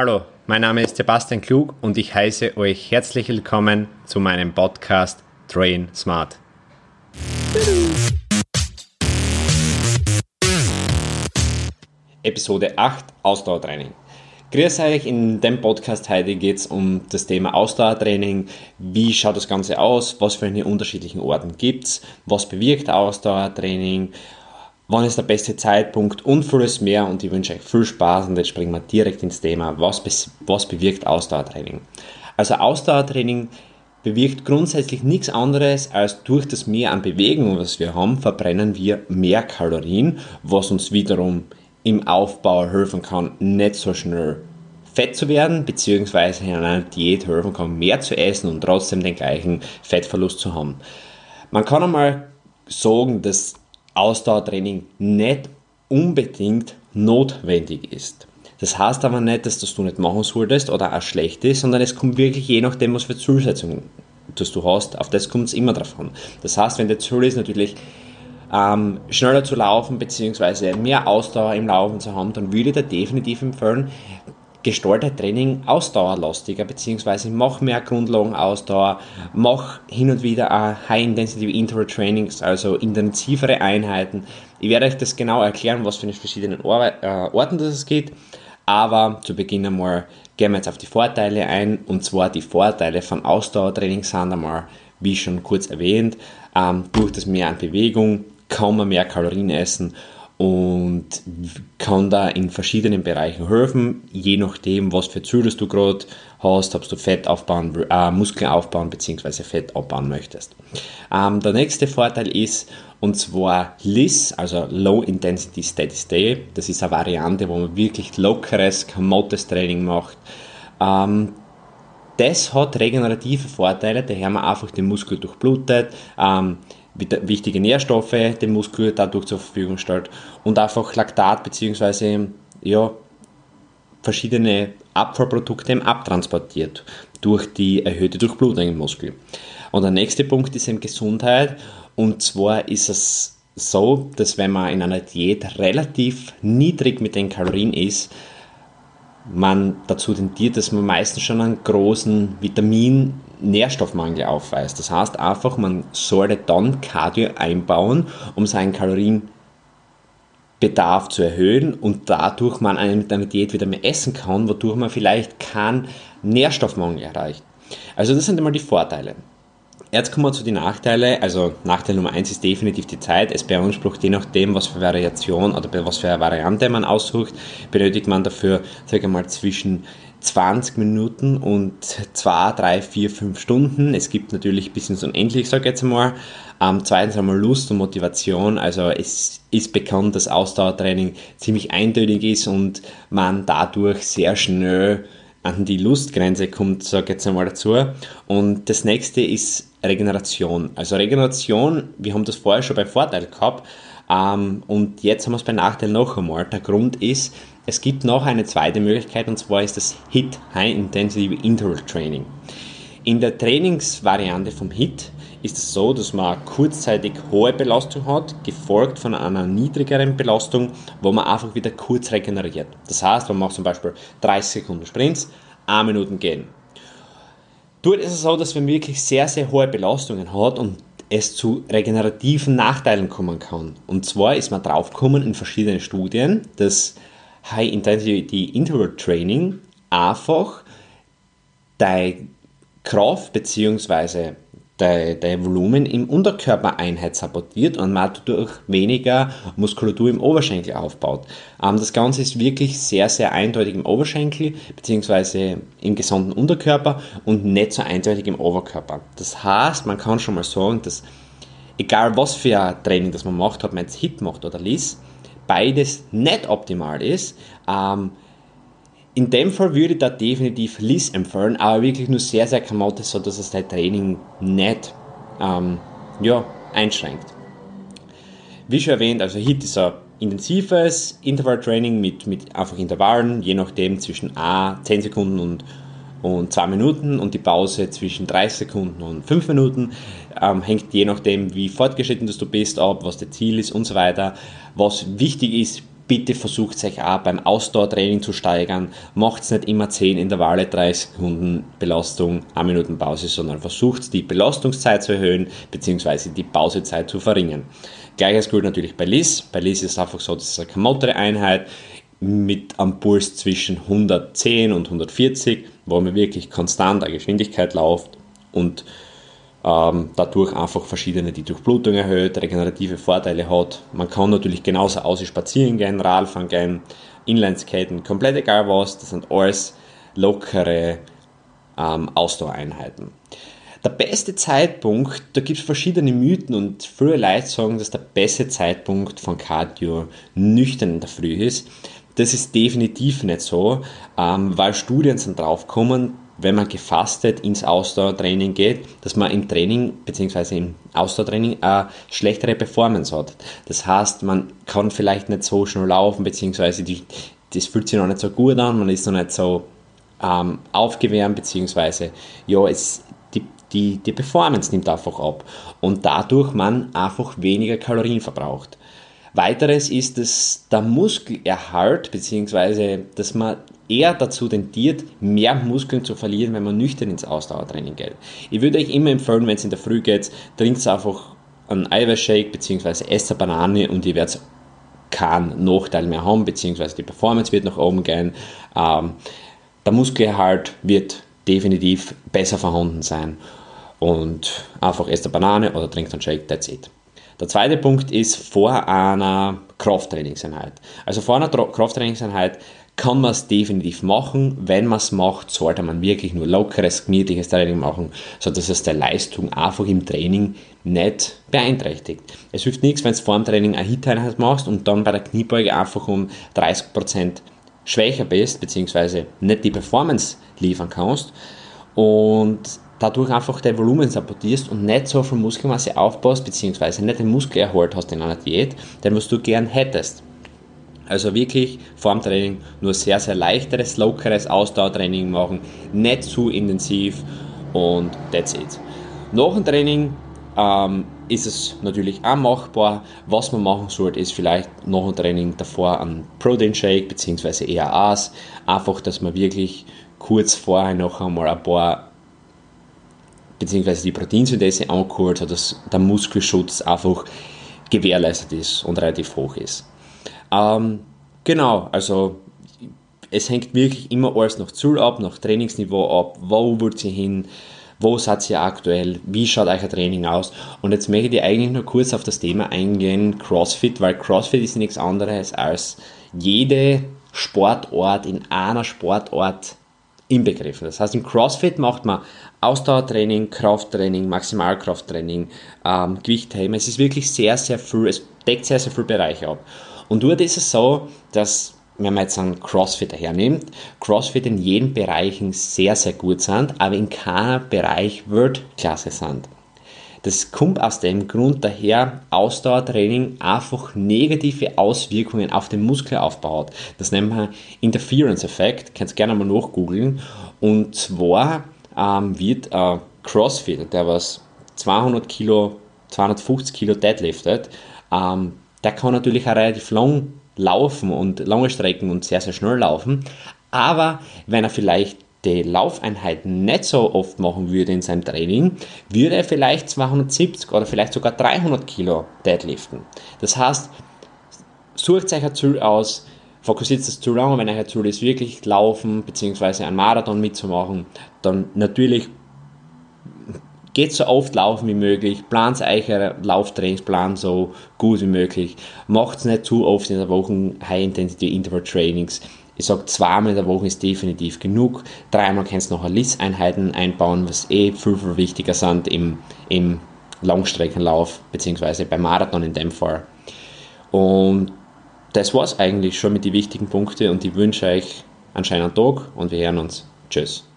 Hallo, mein Name ist Sebastian Klug und ich heiße euch herzlich willkommen zu meinem Podcast Train Smart. Episode 8 Ausdauertraining. Grüß euch, in dem Podcast heute geht es um das Thema Ausdauertraining. Wie schaut das Ganze aus? Was für eine unterschiedlichen Orten gibt es? Was bewirkt Ausdauertraining? Wann ist der beste Zeitpunkt und vieles mehr und ich wünsche euch viel Spaß und jetzt springen wir direkt ins Thema, was, was bewirkt Ausdauertraining. Also Ausdauertraining bewirkt grundsätzlich nichts anderes als durch das Mehr an Bewegung, was wir haben, verbrennen wir mehr Kalorien, was uns wiederum im Aufbau helfen kann, nicht so schnell fett zu werden, beziehungsweise in einer Diät helfen kann, mehr zu essen und trotzdem den gleichen Fettverlust zu haben. Man kann einmal sagen, dass Ausdauertraining nicht unbedingt notwendig ist. Das heißt aber nicht, dass das du nicht machen solltest oder auch schlecht ist, sondern es kommt wirklich je nachdem, was für Zielsetzungen du hast, auf das kommt es immer drauf an. Das heißt, wenn der Ziel ist natürlich ähm, schneller zu laufen bzw. mehr Ausdauer im Laufen zu haben, dann würde ich dir definitiv empfehlen, gestalte Training ausdauerlastiger, beziehungsweise mach mehr Grundlagenausdauer, mach hin und wieder auch High-Intensity Interval Trainings, also intensivere Einheiten. Ich werde euch das genau erklären, was für eine verschiedenen äh, Orten das geht, aber zu Beginn einmal gehen wir jetzt auf die Vorteile ein, und zwar die Vorteile von Ausdauertraining sind einmal, wie schon kurz erwähnt, ähm, durch das Mehr an Bewegung kann man mehr Kalorien essen und kann da in verschiedenen Bereichen helfen, je nachdem, was für Ziele du gerade hast, ob du Fett aufbauen, äh, Muskeln aufbauen bzw. Fett abbauen möchtest. Ähm, der nächste Vorteil ist, und zwar LIS, also Low Intensity Steady State. Das ist eine Variante, wo man wirklich lockeres, kamottes Training macht. Ähm, das hat regenerative Vorteile, daher man einfach den Muskel durchblutet, ähm, wichtige Nährstoffe dem Muskel dadurch zur Verfügung stellt und einfach Laktat bzw. Ja, verschiedene Abfallprodukte abtransportiert durch die erhöhte Durchblutung im Muskel. Und der nächste Punkt ist eben Gesundheit und zwar ist es so, dass wenn man in einer Diät relativ niedrig mit den Kalorien ist, man dazu tendiert, dass man meistens schon einen großen Vitamin-Nährstoffmangel aufweist. Das heißt einfach, man sollte dann Cardio einbauen, um seinen Kalorienbedarf zu erhöhen und dadurch man mit einer Diät wieder mehr essen kann, wodurch man vielleicht keinen Nährstoffmangel erreicht. Also das sind einmal die Vorteile. Jetzt kommen wir zu den Nachteilen. Also Nachteil Nummer eins ist definitiv die Zeit. Es beansprucht je nachdem, was für Variation oder was für eine Variante man aussucht, benötigt man dafür, sage mal, zwischen 20 Minuten und 2, 3, 4, 5 Stunden. Es gibt natürlich bis ins Unendlich, sage ich jetzt einmal. Ähm, zweitens einmal Lust und Motivation. Also es ist bekannt, dass Ausdauertraining ziemlich eindeutig ist und man dadurch sehr schnell an die Lustgrenze kommt, sage ich jetzt einmal dazu. Und das nächste ist Regeneration. Also Regeneration, wir haben das vorher schon bei Vorteil gehabt ähm, und jetzt haben wir es bei Nachteil noch einmal. Der Grund ist, es gibt noch eine zweite Möglichkeit und zwar ist das HIT, High Intensity Interval Training. In der Trainingsvariante vom HIT ist es so, dass man kurzzeitig hohe Belastung hat, gefolgt von einer niedrigeren Belastung, wo man einfach wieder kurz regeneriert. Das heißt, man macht zum Beispiel 30 Sekunden Sprints, 1 Minuten gehen. Dort ist es so, dass man wirklich sehr, sehr hohe Belastungen hat und es zu regenerativen Nachteilen kommen kann. Und zwar ist man draufgekommen in verschiedenen Studien, dass High Intensity Interval Training einfach deine Kraft bzw der, der Volumen im Unterkörpereinheit sabotiert und man dadurch weniger Muskulatur im Oberschenkel aufbaut. Ähm, das Ganze ist wirklich sehr, sehr eindeutig im Oberschenkel bzw. im gesamten Unterkörper und nicht so eindeutig im Oberkörper. Das heißt, man kann schon mal sagen, dass egal was für ein Training das man macht, ob man jetzt Hit macht oder Liss, beides nicht optimal ist. Ähm, in dem Fall würde ich da definitiv Liz empfehlen, aber wirklich nur sehr, sehr kamotte, so dass es dein Training nicht ähm, ja, einschränkt. Wie schon erwähnt, also HIT ist ein intensives Intervalltraining mit, mit einfach Intervallen, je nachdem zwischen A, 10 Sekunden und, und 2 Minuten und die Pause zwischen 30 Sekunden und 5 Minuten. Ähm, hängt je nachdem, wie fortgeschritten du bist, ab, was das Ziel ist und so weiter. Was wichtig ist, bitte versucht euch auch beim Ausdauertraining zu steigern. Macht nicht immer 10 Intervalle, 30 Sekunden Belastung, 1 Minuten Pause, sondern versucht die Belastungszeit zu erhöhen bzw. die Pausezeit zu verringern. Gleiches gilt natürlich bei Liz. Bei Liz ist es einfach so, das ist eine kamotere Einheit mit einem Puls zwischen 110 und 140, wo man wirklich konstant eine Geschwindigkeit läuft und ähm, dadurch einfach verschiedene die Durchblutung erhöht, regenerative Vorteile hat. Man kann natürlich genauso aus spazieren gehen, Radfahren gehen, Inlineskaten, komplett egal was, das sind alles lockere ähm, Ausdauereinheiten. Der beste Zeitpunkt, da gibt es verschiedene Mythen und viele Leute sagen, dass der beste Zeitpunkt von Cardio nüchtern in der Früh ist. Das ist definitiv nicht so, ähm, weil Studien sind draufgekommen, wenn man gefastet ins Ausdauertraining geht, dass man im Training bzw. im Ausdauertraining eine schlechtere Performance hat. Das heißt, man kann vielleicht nicht so schnell laufen bzw. Das fühlt sich noch nicht so gut an, man ist noch nicht so ähm, aufgewärmt bzw. ja, es, die, die, die Performance nimmt einfach ab und dadurch man einfach weniger Kalorien verbraucht. Weiteres ist, dass der Muskelerhalt bzw. dass man eher dazu tendiert, mehr Muskeln zu verlieren, wenn man nüchtern ins Ausdauertraining geht. Ich würde euch immer empfehlen, wenn es in der Früh geht, trinkt einfach einen Eiweißshake bzw. esst eine Banane und ihr werdet keinen Nachteil mehr haben, beziehungsweise die Performance wird nach oben gehen. Ähm, der Muskelerhalt wird definitiv besser vorhanden sein. Und einfach esst eine Banane oder trinkt einen Shake, that's it. Der zweite Punkt ist vor einer Krafttrainingseinheit. Also vor einer Krafttrainingseinheit kann man es definitiv machen. Wenn man es macht, sollte man wirklich nur lockeres, gemütliches Training machen, sodass es der Leistung einfach im Training nicht beeinträchtigt. Es hilft nichts, wenn du vor dem Training eine Hit-Einheit machst und dann bei der Kniebeuge einfach um 30% schwächer bist, beziehungsweise nicht die Performance liefern kannst und dadurch einfach dein Volumen sabotierst und nicht so viel Muskelmasse aufbaust, beziehungsweise nicht den Muskelerhalt hast in einer Diät, den was du gern hättest. Also wirklich vor dem Training nur sehr, sehr leichteres, lockeres Ausdauertraining machen, nicht zu intensiv und that's it. Nach dem Training ähm, ist es natürlich auch machbar. Was man machen sollte, ist vielleicht nach dem Training davor ein Protein Shake bzw. EAAs. Einfach, dass man wirklich kurz vorher noch einmal ein paar bzw. die Proteinsynthese hat, dass der Muskelschutz einfach gewährleistet ist und relativ hoch ist. Ähm, genau, also es hängt wirklich immer alles nach Ziel ab, nach Trainingsniveau ab, wo wird sie hin, wo seid ihr aktuell, wie schaut euer Training aus und jetzt möchte ich eigentlich nur kurz auf das Thema eingehen, CrossFit, weil CrossFit ist nichts anderes als jede Sportart in einer Sportart inbegriffen. Das heißt, im CrossFit macht man Ausdauertraining, Krafttraining, Maximalkrafttraining, ähm, Gewichtheben. Es ist wirklich sehr, sehr viel, es deckt sehr, sehr viele Bereiche ab. Und dort ist es so, dass wenn man jetzt einen Crossfit hernimmt, Crossfit in jedem Bereich sehr, sehr gut sind, aber in keinem Bereich Weltklasse sind. Das kommt aus dem Grund daher, Ausdauertraining einfach negative Auswirkungen auf den Muskelaufbau hat. Das nennt man Interference-Effekt, könnt ihr gerne mal nachgoogeln. Und zwar ähm, wird ein Crossfit, der was 200 Kilo, 250 Kilo deadliftet, ähm, der kann natürlich auch relativ lang laufen und lange Strecken und sehr, sehr schnell laufen. Aber wenn er vielleicht die Laufeinheiten nicht so oft machen würde in seinem Training, würde er vielleicht 270 oder vielleicht sogar 300 Kilo deadliften. Das heißt, sucht euch ein Ziel aus, fokussiert das zu lange, wenn euer Ziel ist, wirklich laufen bzw. einen Marathon mitzumachen, dann natürlich geht so oft laufen wie möglich, plant euren Lauftrainingsplan so gut wie möglich, macht es nicht zu oft in der Woche High-Intensity-Interval-Trainings. Ich sage, zweimal in der Woche ist definitiv genug. Dreimal kannst du noch LIS-Einheiten einbauen, was eh viel, viel wichtiger sind im, im Langstreckenlauf, beziehungsweise beim Marathon in dem Fall. Und das war es eigentlich schon mit den wichtigen Punkten und ich wünsche euch einen schönen Tag und wir hören uns. Tschüss.